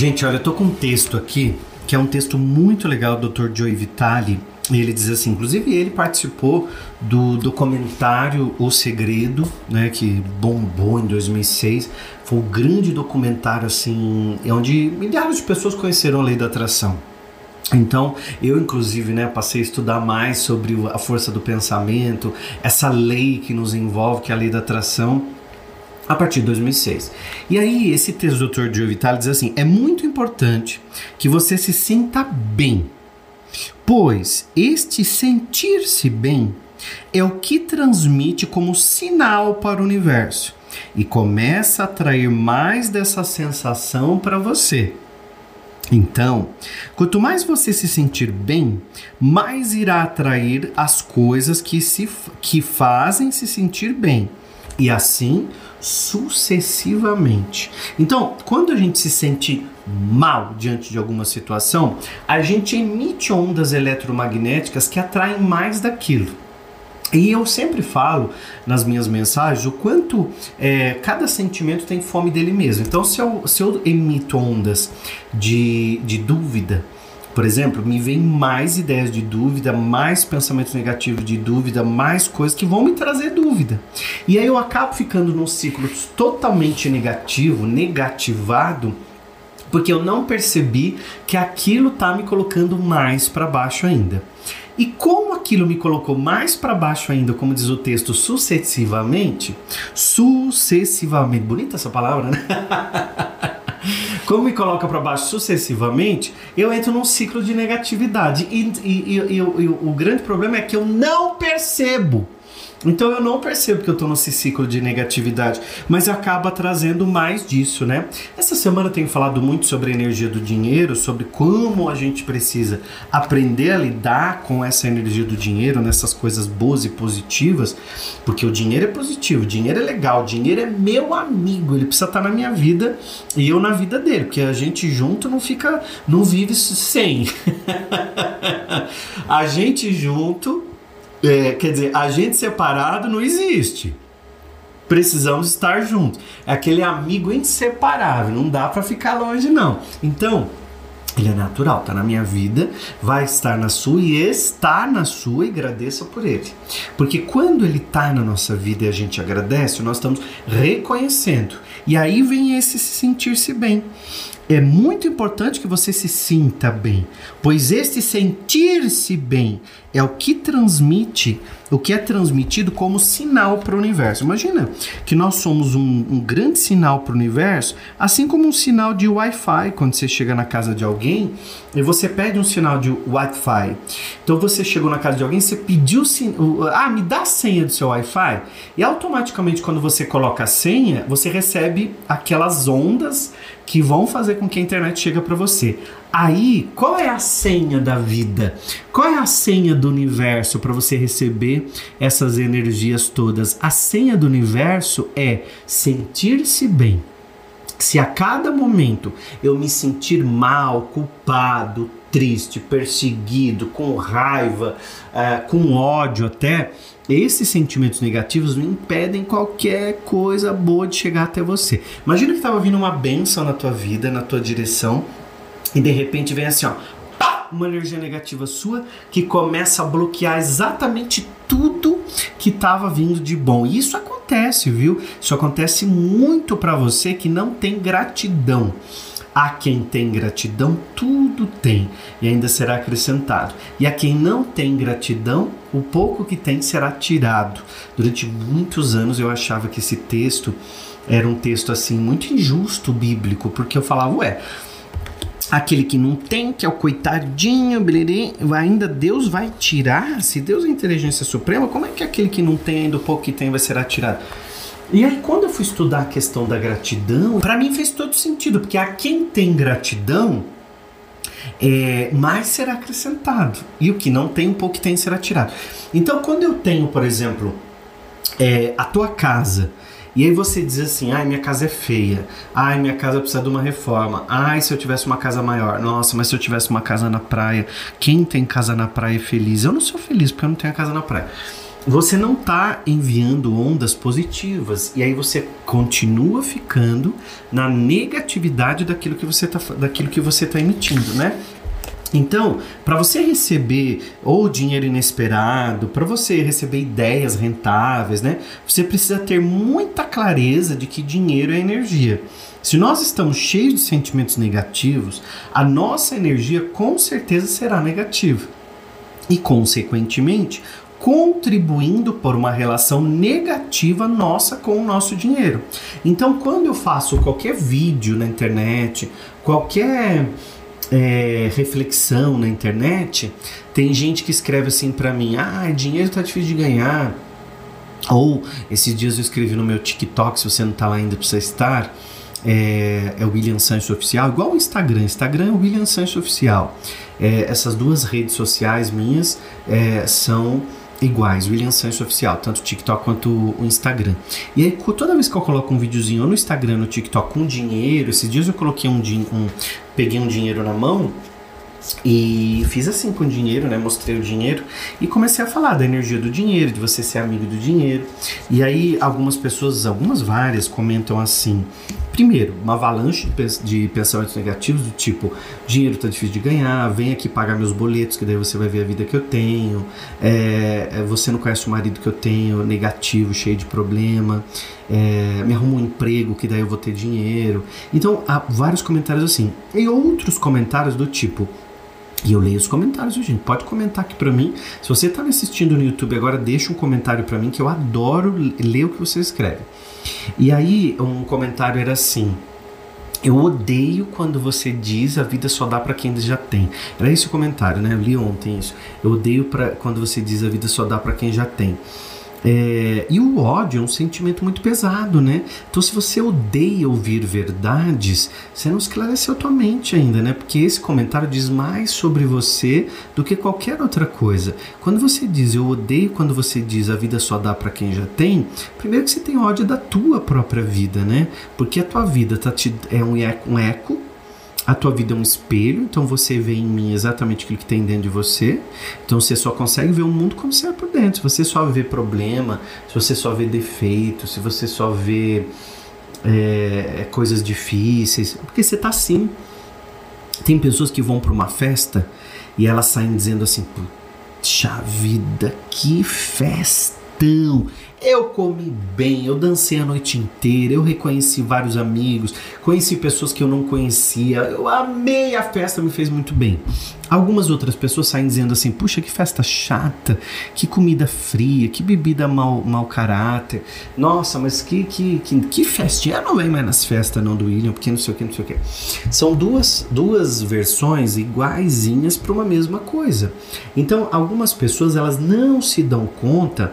Gente, olha, eu tô com um texto aqui que é um texto muito legal do Dr. Joey Vitale. Ele diz assim, inclusive ele participou do documentário O Segredo, né, que bombou em 2006. Foi um grande documentário assim, onde milhares de pessoas conheceram a lei da atração. Então, eu inclusive, né, passei a estudar mais sobre a força do pensamento, essa lei que nos envolve, que é a lei da atração a partir de 2006. E aí, esse texto do Dr. Joe Vitale diz assim: é muito importante que você se sinta bem, pois este sentir-se bem é o que transmite como sinal para o universo e começa a atrair mais dessa sensação para você. Então, quanto mais você se sentir bem, mais irá atrair as coisas que, se, que fazem se sentir bem. E assim sucessivamente. Então, quando a gente se sente mal diante de alguma situação, a gente emite ondas eletromagnéticas que atraem mais daquilo. E eu sempre falo nas minhas mensagens o quanto é, cada sentimento tem fome dele mesmo. Então, se eu, se eu emito ondas de, de dúvida, por exemplo, me vem mais ideias de dúvida, mais pensamentos negativos de dúvida, mais coisas que vão me trazer dúvida. E aí eu acabo ficando num ciclo totalmente negativo, negativado, porque eu não percebi que aquilo tá me colocando mais para baixo ainda. E como aquilo me colocou mais para baixo ainda, como diz o texto, sucessivamente, sucessivamente, bonita essa palavra, né? como me coloca para baixo sucessivamente, eu entro num ciclo de negatividade. E, e, e, e o, o grande problema é que eu não percebo. Então eu não percebo que eu estou nesse ciclo de negatividade, mas acaba trazendo mais disso, né? Essa semana eu tenho falado muito sobre a energia do dinheiro, sobre como a gente precisa aprender a lidar com essa energia do dinheiro, nessas coisas boas e positivas, porque o dinheiro é positivo, o dinheiro é legal, o dinheiro é meu amigo, ele precisa estar na minha vida e eu na vida dele, porque a gente junto não fica, não vive sem. a gente junto é, quer dizer, a gente separado não existe. Precisamos estar juntos. É aquele amigo inseparável, não dá para ficar longe não. Então, ele é natural, tá na minha vida, vai estar na sua e está na sua e agradeça por ele. Porque quando ele está na nossa vida e a gente agradece, nós estamos reconhecendo. E aí vem esse se sentir-se bem. É muito importante que você se sinta bem, pois este sentir-se bem é o que transmite, o que é transmitido como sinal para o universo. Imagina que nós somos um, um grande sinal para o universo, assim como um sinal de Wi-Fi quando você chega na casa de alguém e você pede um sinal de Wi-Fi. Então você chegou na casa de alguém, você pediu, ah, me dá a senha do seu Wi-Fi e automaticamente quando você coloca a senha, você recebe aquelas ondas que vão fazer com que a internet chegue para você. Aí, qual é a senha da vida? Qual é a senha do universo para você receber essas energias todas? A senha do universo é sentir-se bem. Se a cada momento eu me sentir mal, culpado, triste, perseguido, com raiva, uh, com ódio até, esses sentimentos negativos me impedem qualquer coisa boa de chegar até você. Imagina que estava vindo uma benção na tua vida, na tua direção, e de repente vem assim, ó, uma energia negativa sua que começa a bloquear exatamente tudo que estava vindo de bom. Isso acontece, viu? Isso acontece muito para você que não tem gratidão. A quem tem gratidão, tudo tem e ainda será acrescentado. E a quem não tem gratidão, o pouco que tem será tirado. Durante muitos anos eu achava que esse texto era um texto assim muito injusto bíblico, porque eu falava, ué, aquele que não tem, que é o coitadinho, blirê, ainda Deus vai tirar? Se Deus é inteligência suprema, como é que aquele que não tem, ainda o pouco que tem, vai ser atirado? E aí, quando eu fui estudar a questão da gratidão, para mim fez todo sentido, porque a quem tem gratidão, é, mais será acrescentado. E o que não tem, um pouco que tem, será tirado. Então, quando eu tenho, por exemplo, é, a tua casa, e aí você diz assim: ai, minha casa é feia, ai, minha casa precisa de uma reforma, ai, se eu tivesse uma casa maior, nossa, mas se eu tivesse uma casa na praia, quem tem casa na praia é feliz? Eu não sou feliz porque eu não tenho a casa na praia. você não está enviando ondas positivas e aí você continua ficando na negatividade daquilo que você está daquilo que você tá emitindo, né? Então, para você receber ou dinheiro inesperado, para você receber ideias rentáveis, né? Você precisa ter muita clareza de que dinheiro é energia. Se nós estamos cheios de sentimentos negativos, a nossa energia com certeza será negativa. E, consequentemente, contribuindo por uma relação negativa nossa com o nosso dinheiro. Então, quando eu faço qualquer vídeo na internet, qualquer é, reflexão na internet, tem gente que escreve assim para mim: ah, dinheiro tá difícil de ganhar. Ou esses dias eu escrevi no meu TikTok, se você não tá lá ainda, precisa estar. É, é o William Sancho Oficial, igual o Instagram. Instagram é o William Sancho Oficial. É, essas duas redes sociais minhas é, são iguais, William Sancho Oficial, tanto o TikTok quanto o Instagram. E aí, toda vez que eu coloco um videozinho no Instagram, no TikTok com dinheiro, esses dias eu coloquei um, um peguei um dinheiro na mão e fiz assim com o dinheiro, né? Mostrei o dinheiro e comecei a falar da energia do dinheiro, de você ser amigo do dinheiro. E aí algumas pessoas, algumas várias, comentam assim: primeiro, uma avalanche de pensamentos negativos do tipo, dinheiro tá difícil de ganhar, vem aqui pagar meus boletos, que daí você vai ver a vida que eu tenho, é, é você não conhece o marido que eu tenho, negativo, cheio de problema, é, me arruma um emprego, que daí eu vou ter dinheiro. Então, há vários comentários assim. E outros comentários do tipo, e eu leio os comentários, gente. Pode comentar aqui para mim. Se você está me assistindo no YouTube agora, deixa um comentário para mim que eu adoro ler o que você escreve. E aí, um comentário era assim: Eu odeio quando você diz a vida só dá para quem já tem. Era esse o comentário, né? Eu li ontem isso. Eu odeio pra, quando você diz a vida só dá para quem já tem. É, e o ódio é um sentimento muito pesado, né? Então, se você odeia ouvir verdades, você não esclareceu tua mente ainda, né? Porque esse comentário diz mais sobre você do que qualquer outra coisa. Quando você diz eu odeio, quando você diz a vida só dá para quem já tem, primeiro que você tem ódio da tua própria vida, né? Porque a tua vida tá te, é um eco, um eco a tua vida é um espelho, então você vê em mim exatamente aquilo que tem dentro de você. Então você só consegue ver o mundo como você é por dentro. Se você só vê problema, se você só vê defeito, se você só vê é, coisas difíceis, porque você tá assim. Tem pessoas que vão para uma festa e elas saem dizendo assim: puxa vida, que festão! Eu comi bem, eu dancei a noite inteira, eu reconheci vários amigos, conheci pessoas que eu não conhecia, eu amei a festa, me fez muito bem. Algumas outras pessoas saem dizendo assim: puxa, que festa chata, que comida fria, que bebida mau, mau caráter, nossa, mas que, que, que, que festinha, não vem mais nas festas não do William, porque não sei o que, não sei o que. São duas, duas versões iguaizinhas para uma mesma coisa. Então, algumas pessoas elas não se dão conta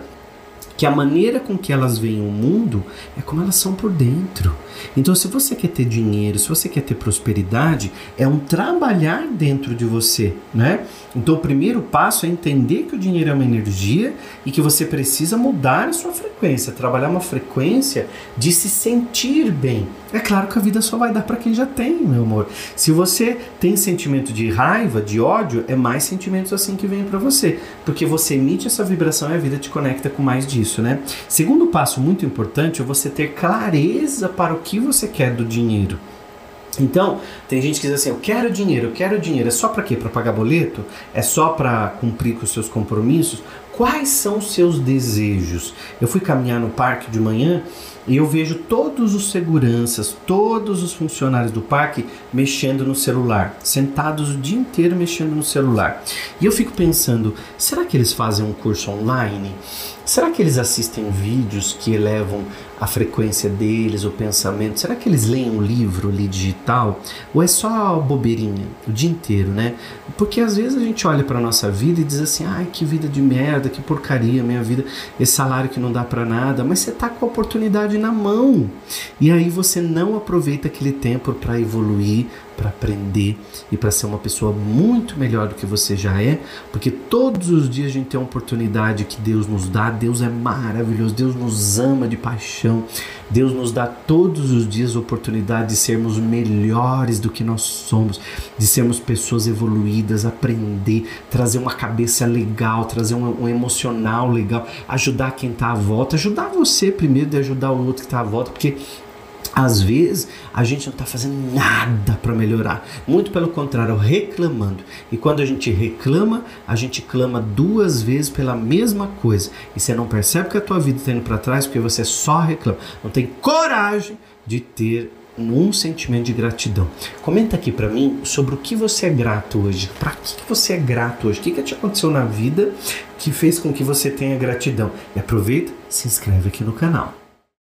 que a maneira com que elas veem o mundo é como elas são por dentro. Então, se você quer ter dinheiro, se você quer ter prosperidade, é um trabalhar dentro de você, né? Então, o primeiro passo é entender que o dinheiro é uma energia e que você precisa mudar a sua frequência, trabalhar uma frequência de se sentir bem. É claro que a vida só vai dar para quem já tem, meu amor. Se você tem sentimento de raiva, de ódio, é mais sentimentos assim que vêm para você, porque você emite essa vibração e a vida te conecta com mais disso, né? Segundo passo muito importante é você ter clareza para o que você quer do dinheiro. Então, tem gente que diz assim: eu quero dinheiro, eu quero dinheiro. É só para quê? Para pagar boleto? É só para cumprir com os seus compromissos? Quais são os seus desejos? Eu fui caminhar no parque de manhã e eu vejo todos os seguranças, todos os funcionários do parque mexendo no celular, sentados o dia inteiro mexendo no celular. E eu fico pensando: será que eles fazem um curso online? Será que eles assistem vídeos que elevam a frequência deles, o pensamento? Será que eles leem um livro ali digital? Ou é só bobeirinha o dia inteiro, né? Porque às vezes a gente olha para nossa vida e diz assim: ai, que vida de merda, que porcaria, minha vida, esse salário que não dá para nada, mas você tá com a oportunidade na mão. E aí você não aproveita aquele tempo para evoluir, para aprender e para ser uma pessoa muito melhor do que você já é, porque todos os dias a gente tem uma oportunidade que Deus nos dá. Deus é maravilhoso, Deus nos ama de paixão. Deus nos dá todos os dias a oportunidade de sermos melhores do que nós somos, de sermos pessoas evoluídas, aprender, trazer uma cabeça legal, trazer um, um emocional legal, ajudar quem está à volta, ajudar você primeiro de ajudar o outro que está à volta, porque às vezes a gente não está fazendo nada para melhorar, muito pelo contrário, reclamando. E quando a gente reclama, a gente clama duas vezes pela mesma coisa. E você não percebe que a tua vida está indo para trás porque você só reclama. Não tem coragem de ter um sentimento de gratidão. Comenta aqui para mim sobre o que você é grato hoje. Para que você é grato hoje? O que, que te aconteceu na vida que fez com que você tenha gratidão? E aproveita, se inscreve aqui no canal.